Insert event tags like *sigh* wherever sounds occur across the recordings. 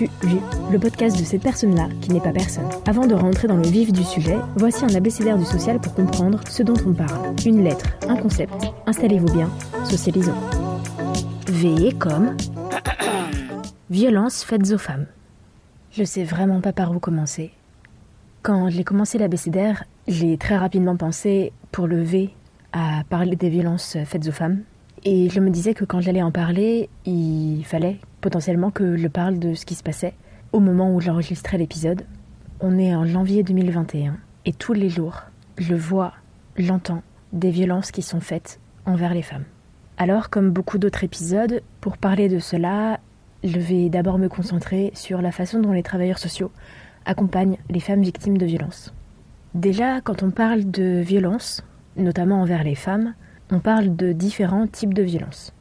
Le podcast de cette personne-là qui n'est pas personne. Avant de rentrer dans le vif du sujet, voici un abécédaire du social pour comprendre ce dont on parle. Une lettre, un concept. Installez-vous bien, socialisons. V comme *coughs* violence faites aux femmes. Je sais vraiment pas par où commencer. Quand j'ai commencé l'abécédaire, j'ai très rapidement pensé, pour le V, à parler des violences faites aux femmes. Et je me disais que quand j'allais en parler, il fallait potentiellement que je parle de ce qui se passait au moment où j'enregistrais l'épisode. On est en janvier 2021 et tous les jours, je vois, j'entends des violences qui sont faites envers les femmes. Alors, comme beaucoup d'autres épisodes, pour parler de cela, je vais d'abord me concentrer sur la façon dont les travailleurs sociaux accompagnent les femmes victimes de violences. Déjà, quand on parle de violence, notamment envers les femmes, on parle de différents types de violences.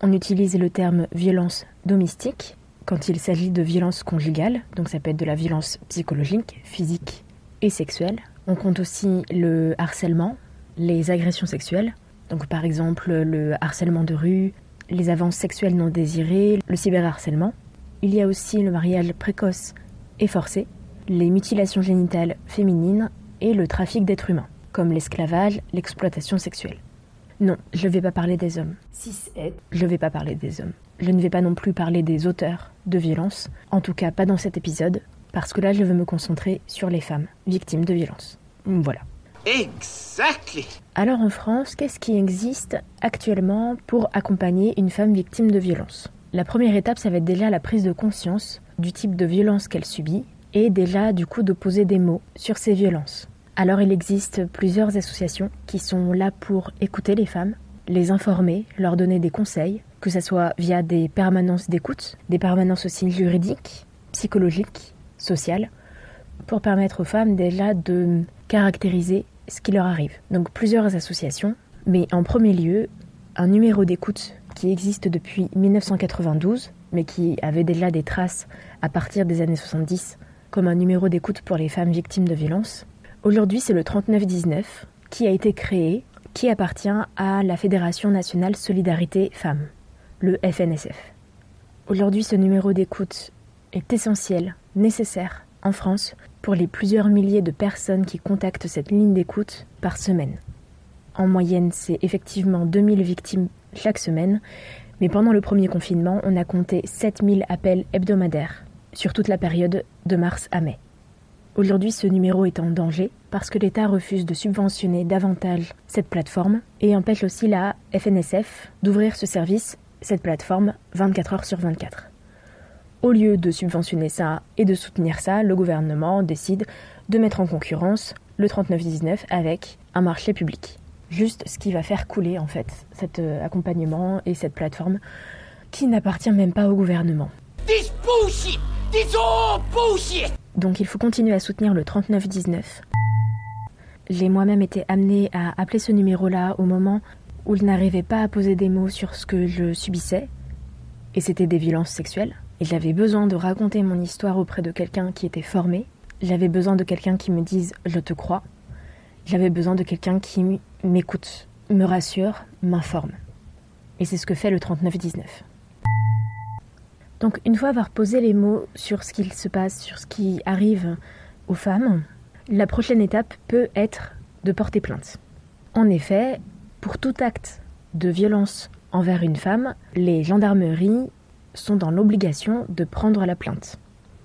On utilise le terme violence domestique quand il s'agit de violence conjugale, donc ça peut être de la violence psychologique, physique et sexuelle. On compte aussi le harcèlement, les agressions sexuelles, donc par exemple le harcèlement de rue, les avances sexuelles non désirées, le cyberharcèlement. Il y a aussi le mariage précoce et forcé, les mutilations génitales féminines et le trafic d'êtres humains, comme l'esclavage, l'exploitation sexuelle. Non, je ne vais pas parler des hommes. Je ne vais pas parler des hommes. Je ne vais pas non plus parler des auteurs de violences, en tout cas pas dans cet épisode, parce que là je veux me concentrer sur les femmes victimes de violences. Voilà. Exactly. Alors en France, qu'est-ce qui existe actuellement pour accompagner une femme victime de violence? La première étape, ça va être déjà la prise de conscience du type de violence qu'elle subit et déjà du coup de poser des mots sur ces violences. Alors il existe plusieurs associations qui sont là pour écouter les femmes, les informer, leur donner des conseils, que ce soit via des permanences d'écoute, des permanences aussi juridiques, psychologiques, sociales, pour permettre aux femmes déjà de caractériser ce qui leur arrive. Donc plusieurs associations, mais en premier lieu, un numéro d'écoute qui existe depuis 1992, mais qui avait déjà des traces à partir des années 70, comme un numéro d'écoute pour les femmes victimes de violences. Aujourd'hui, c'est le 3919 qui a été créé, qui appartient à la Fédération nationale Solidarité Femmes, le FNSF. Aujourd'hui, ce numéro d'écoute est essentiel, nécessaire en France pour les plusieurs milliers de personnes qui contactent cette ligne d'écoute par semaine. En moyenne, c'est effectivement 2000 victimes chaque semaine, mais pendant le premier confinement, on a compté 7000 appels hebdomadaires sur toute la période de mars à mai. Aujourd'hui, ce numéro est en danger parce que l'État refuse de subventionner davantage cette plateforme et empêche aussi la FNSF d'ouvrir ce service, cette plateforme, 24 heures sur 24. Au lieu de subventionner ça et de soutenir ça, le gouvernement décide de mettre en concurrence le 3919 avec un marché public. Juste ce qui va faire couler en fait cet euh, accompagnement et cette plateforme qui n'appartient même pas au gouvernement. This bullshit! This all bullshit! Donc il faut continuer à soutenir le 3919. J'ai moi-même été amenée à appeler ce numéro-là au moment où je n'arrivais pas à poser des mots sur ce que je subissais, et c'était des violences sexuelles. Et j'avais besoin de raconter mon histoire auprès de quelqu'un qui était formé. J'avais besoin de quelqu'un qui me dise je te crois. J'avais besoin de quelqu'un qui m'écoute, me rassure, m'informe. Et c'est ce que fait le 3919. Donc une fois avoir posé les mots sur ce qu'il se passe, sur ce qui arrive aux femmes, la prochaine étape peut être de porter plainte. En effet, pour tout acte de violence envers une femme, les gendarmeries sont dans l'obligation de prendre la plainte.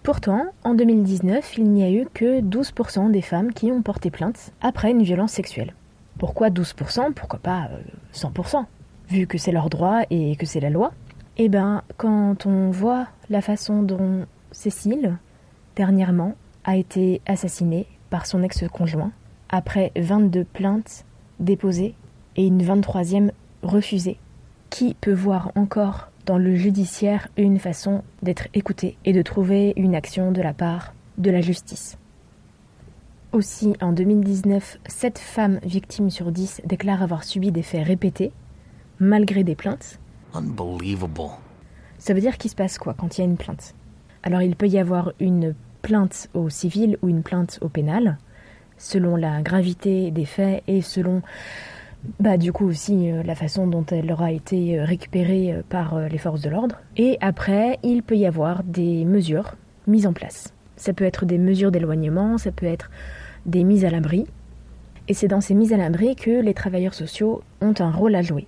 Pourtant, en 2019, il n'y a eu que 12% des femmes qui ont porté plainte après une violence sexuelle. Pourquoi 12% Pourquoi pas 100% euh, Vu que c'est leur droit et que c'est la loi. Eh ben, quand on voit la façon dont Cécile, dernièrement, a été assassiné par son ex-conjoint après 22 plaintes déposées et une 23e refusée. Qui peut voir encore dans le judiciaire une façon d'être écouté et de trouver une action de la part de la justice aussi, en 2019, 7 femmes victimes sur 10 déclarent avoir subi des faits répétés, malgré des plaintes. Unbelievable. Ça veut dire qu'il se passe quoi quand il y a une plainte? Alors, il peut y avoir une plainte au civil ou une plainte au pénal, selon la gravité des faits et selon, bah, du coup aussi, euh, la façon dont elle aura été euh, récupérée euh, par les forces de l'ordre. Et après, il peut y avoir des mesures mises en place. Ça peut être des mesures d'éloignement, ça peut être des mises à l'abri. Et c'est dans ces mises à l'abri que les travailleurs sociaux ont un rôle à jouer.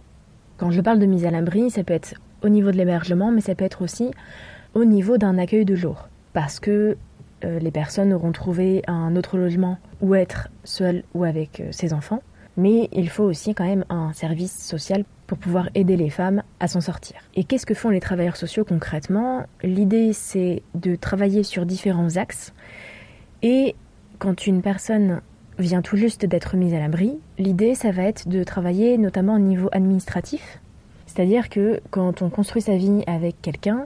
Quand je parle de mise à l'abri, ça peut être au niveau de l'hébergement, mais ça peut être aussi au niveau d'un accueil de jour. Parce que euh, les personnes auront trouvé un autre logement ou être seules ou avec euh, ses enfants. Mais il faut aussi quand même un service social pour pouvoir aider les femmes à s'en sortir. Et qu'est-ce que font les travailleurs sociaux concrètement? L'idée c'est de travailler sur différents axes et quand une personne vient tout juste d'être mise à l'abri, l'idée ça va être de travailler notamment au niveau administratif. C'est-à-dire que quand on construit sa vie avec quelqu'un,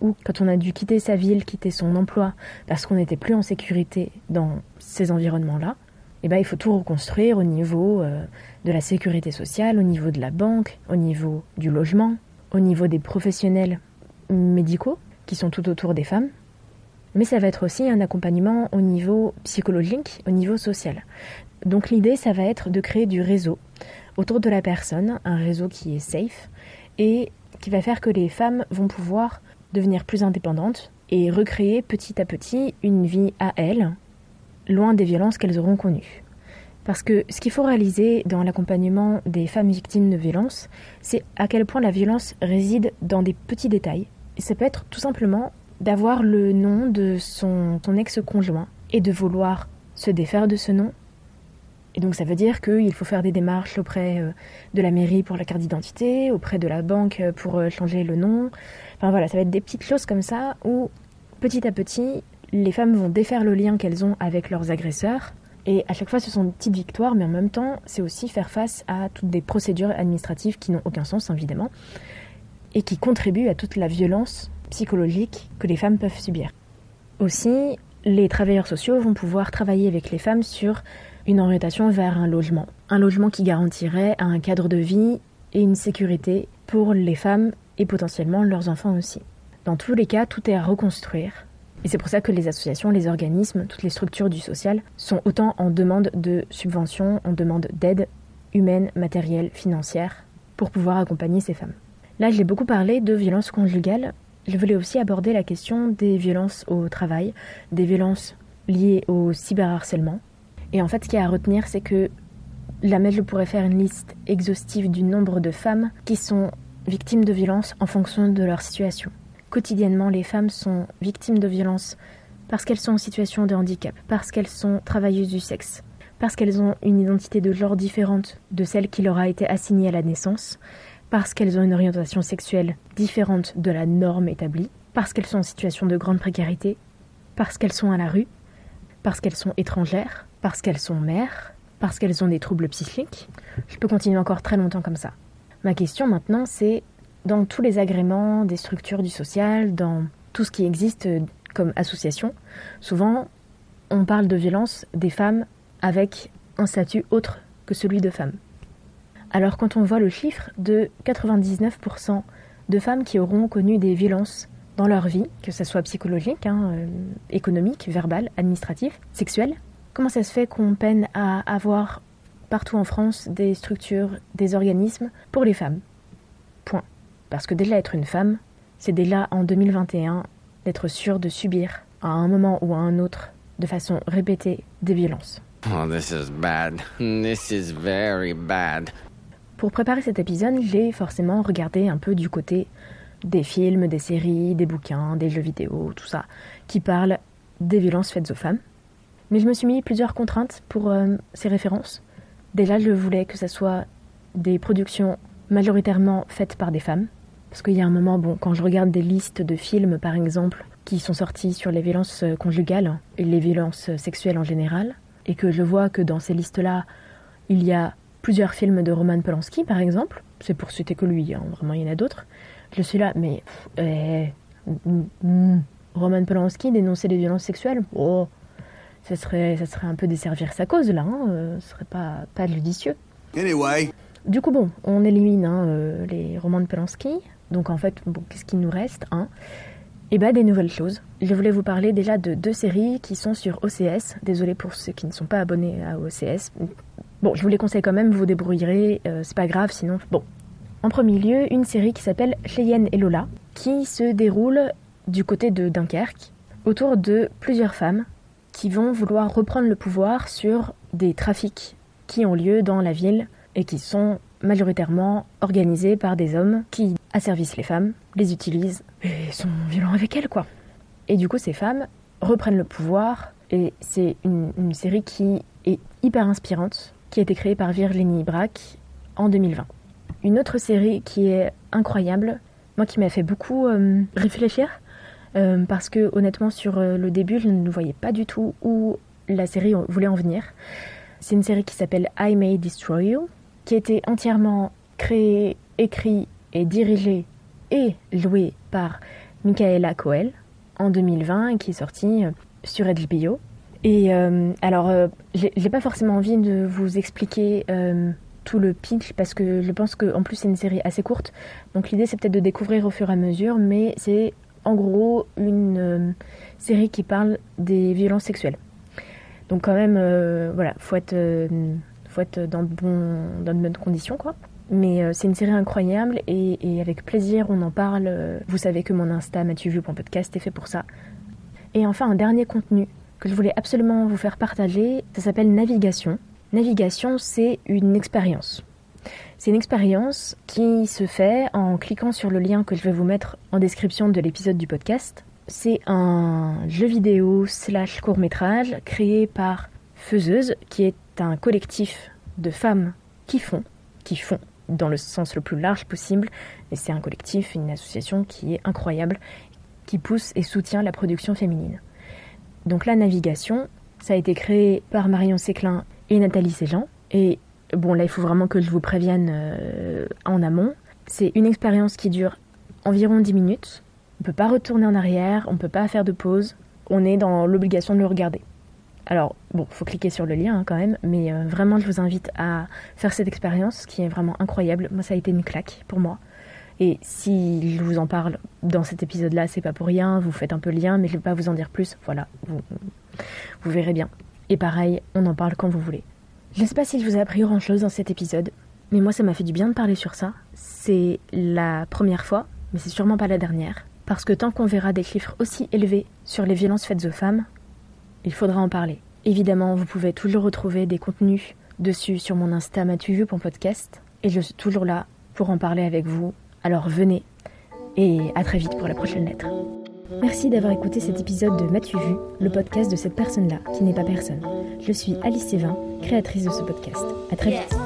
ou quand on a dû quitter sa ville, quitter son emploi, parce qu'on n'était plus en sécurité dans ces environnements-là, eh ben, il faut tout reconstruire au niveau euh, de la sécurité sociale, au niveau de la banque, au niveau du logement, au niveau des professionnels médicaux qui sont tout autour des femmes. Mais ça va être aussi un accompagnement au niveau psychologique, au niveau social. Donc l'idée, ça va être de créer du réseau autour de la personne, un réseau qui est safe et qui va faire que les femmes vont pouvoir devenir plus indépendantes et recréer petit à petit une vie à elles, loin des violences qu'elles auront connues. Parce que ce qu'il faut réaliser dans l'accompagnement des femmes victimes de violences, c'est à quel point la violence réside dans des petits détails. Et ça peut être tout simplement d'avoir le nom de son, ex-conjoint et de vouloir se défaire de ce nom. Et donc ça veut dire qu'il faut faire des démarches auprès euh, de la mairie pour la carte d'identité, auprès de la banque pour euh, changer le nom. Enfin voilà, ça va être des petites choses comme ça où petit à petit, les femmes vont défaire le lien qu'elles ont avec leurs agresseurs. Et à chaque fois, ce sont des petites victoires, mais en même temps, c'est aussi faire face à toutes des procédures administratives qui n'ont aucun sens, évidemment, et qui contribuent à toute la violence psychologique que les femmes peuvent subir. Aussi, les travailleurs sociaux vont pouvoir travailler avec les femmes sur une orientation vers un logement. Un logement qui garantirait un cadre de vie et une sécurité pour les femmes et potentiellement leurs enfants aussi. Dans tous les cas, tout est à reconstruire et c'est pour ça que les associations, les organismes, toutes les structures du social sont autant en demande de subventions, en demande d'aide humaine, matérielle, financière, pour pouvoir accompagner ces femmes. Là, j'ai beaucoup parlé de violences conjugales. Je voulais aussi aborder la question des violences au travail, des violences liées au cyberharcèlement. Et en fait, ce qu'il y a à retenir, c'est que la je pourrais faire une liste exhaustive du nombre de femmes qui sont victimes de violences en fonction de leur situation. Quotidiennement, les femmes sont victimes de violences parce qu'elles sont en situation de handicap, parce qu'elles sont travailleuses du sexe, parce qu'elles ont une identité de genre différente de celle qui leur a été assignée à la naissance, parce qu'elles ont une orientation sexuelle différente de la norme établie, parce qu'elles sont en situation de grande précarité, parce qu'elles sont à la rue, parce qu'elles sont étrangères, parce qu'elles sont mères, parce qu'elles ont des troubles psychiques. Je peux continuer encore très longtemps comme ça. Ma question maintenant, c'est dans tous les agréments des structures du social, dans tout ce qui existe comme association, souvent on parle de violence des femmes avec un statut autre que celui de femme. Alors quand on voit le chiffre de 99% de femmes qui auront connu des violences dans leur vie, que ce soit psychologique, hein, euh, économique, verbale, administrative, sexuelle, comment ça se fait qu'on peine à avoir partout en France des structures, des organismes pour les femmes? Point. Parce que déjà être une femme, c'est déjà en 2021 d'être sûr de subir à un moment ou à un autre, de façon répétée, des violences. Oh, this is bad. *laughs* This is very bad. Pour préparer cet épisode, j'ai forcément regardé un peu du côté des films, des séries, des bouquins, des jeux vidéo, tout ça, qui parlent des violences faites aux femmes. Mais je me suis mis plusieurs contraintes pour euh, ces références. Déjà, je voulais que ce soit des productions majoritairement faites par des femmes. Parce qu'il y a un moment, bon, quand je regarde des listes de films, par exemple, qui sont sortis sur les violences conjugales et les violences sexuelles en général, et que je vois que dans ces listes-là, il y a plusieurs films de Roman Polanski, par exemple. C'est pour citer que lui, hein, vraiment il y en a d'autres. Je suis là, mais eh, mm, mm, Roman Polanski dénoncer les violences sexuelles, oh, ça serait, ça serait un peu desservir sa cause là, hein, euh, ce serait pas, pas judicieux. Anyway. Du coup, bon, on élimine hein, euh, les romans de Polanski. Donc en fait, bon, qu'est-ce qu'il nous reste hein? Eh ben, des nouvelles choses. Je voulais vous parler déjà de deux séries qui sont sur OCS. Désolé pour ceux qui ne sont pas abonnés à OCS. Bon, je vous les conseille quand même, vous débrouillerez, euh, c'est pas grave, sinon... Bon. En premier lieu, une série qui s'appelle Cheyenne et Lola, qui se déroule du côté de Dunkerque, autour de plusieurs femmes qui vont vouloir reprendre le pouvoir sur des trafics qui ont lieu dans la ville et qui sont majoritairement organisés par des hommes qui asservissent les femmes, les utilisent et sont violents avec elles, quoi. Et du coup, ces femmes reprennent le pouvoir et c'est une, série qui est hyper inspirante, qui a été créée par Virginie Braque en 2020. Une autre série qui est incroyable, moi qui m'a fait beaucoup euh, réfléchir, euh, parce que honnêtement sur euh, le début je ne voyais pas du tout où la série voulait en venir. C'est une série qui s'appelle I May Destroy You, qui a été entièrement créée, écrite et dirigée et jouée par Michaela Coel en 2020 et qui est sortie sur HBO. Et alors, j'ai pas forcément envie de vous expliquer tout le pitch parce que je pense qu'en plus c'est une série assez courte. Donc l'idée c'est peut-être de découvrir au fur et à mesure, mais c'est en gros une euh, série qui parle des violences sexuelles. Donc quand même, euh, voilà, faut être, euh, faut être dans, de bonnes conditions, quoi. Mais c'est une série incroyable et, avec plaisir on en parle. Vous savez que mon Insta podcast est fait pour ça. Et enfin un dernier contenu que je voulais absolument vous faire partager, ça s'appelle Navigation. Navigation, c'est une expérience. C'est une expérience qui se fait en cliquant sur le lien que je vais vous mettre en description de l'épisode du podcast. C'est un jeu vidéo slash court métrage créé par Faiseuse, qui est un collectif de femmes qui font, qui font dans le sens le plus large possible. Et c'est un collectif, une association qui est incroyable, qui pousse et soutient la production féminine. Donc la navigation, ça a été créé par Marion Séclin et Nathalie Séjean. Et bon là il faut vraiment que je vous prévienne euh, en amont. C'est une expérience qui dure environ 10 minutes. On ne peut pas retourner en arrière, on ne peut pas faire de pause. On est dans l'obligation de le regarder. Alors, bon, faut cliquer sur le lien hein, quand même, mais euh, vraiment, je vous invite à faire cette expérience qui est vraiment incroyable. Moi, ça a été une claque pour moi. Et si je vous en parle dans cet épisode-là, c'est pas pour rien, vous faites un peu le lien, mais je vais pas vous en dire plus. Voilà, vous, verrez bien. Et pareil, on en parle quand vous voulez. Je ne sais pas si je vous ai appris grand chose dans cet épisode, mais moi ça m'a fait du bien de parler sur ça. C'est la première fois, mais c'est sûrement pas la dernière. Parce que tant qu'on verra des chiffres aussi élevés sur les violences faites aux femmes, il faudra en parler. Évidemment, vous pouvez toujours retrouver des contenus dessus sur mon Insta podcast et je suis toujours là pour en parler avec vous. Alors venez et à très vite pour la prochaine lettre. Merci d'avoir écouté cet épisode de Mathieu Vu, le podcast de cette personne-là qui n'est pas personne. Je suis Alice Sévin, créatrice de ce podcast. À très vite.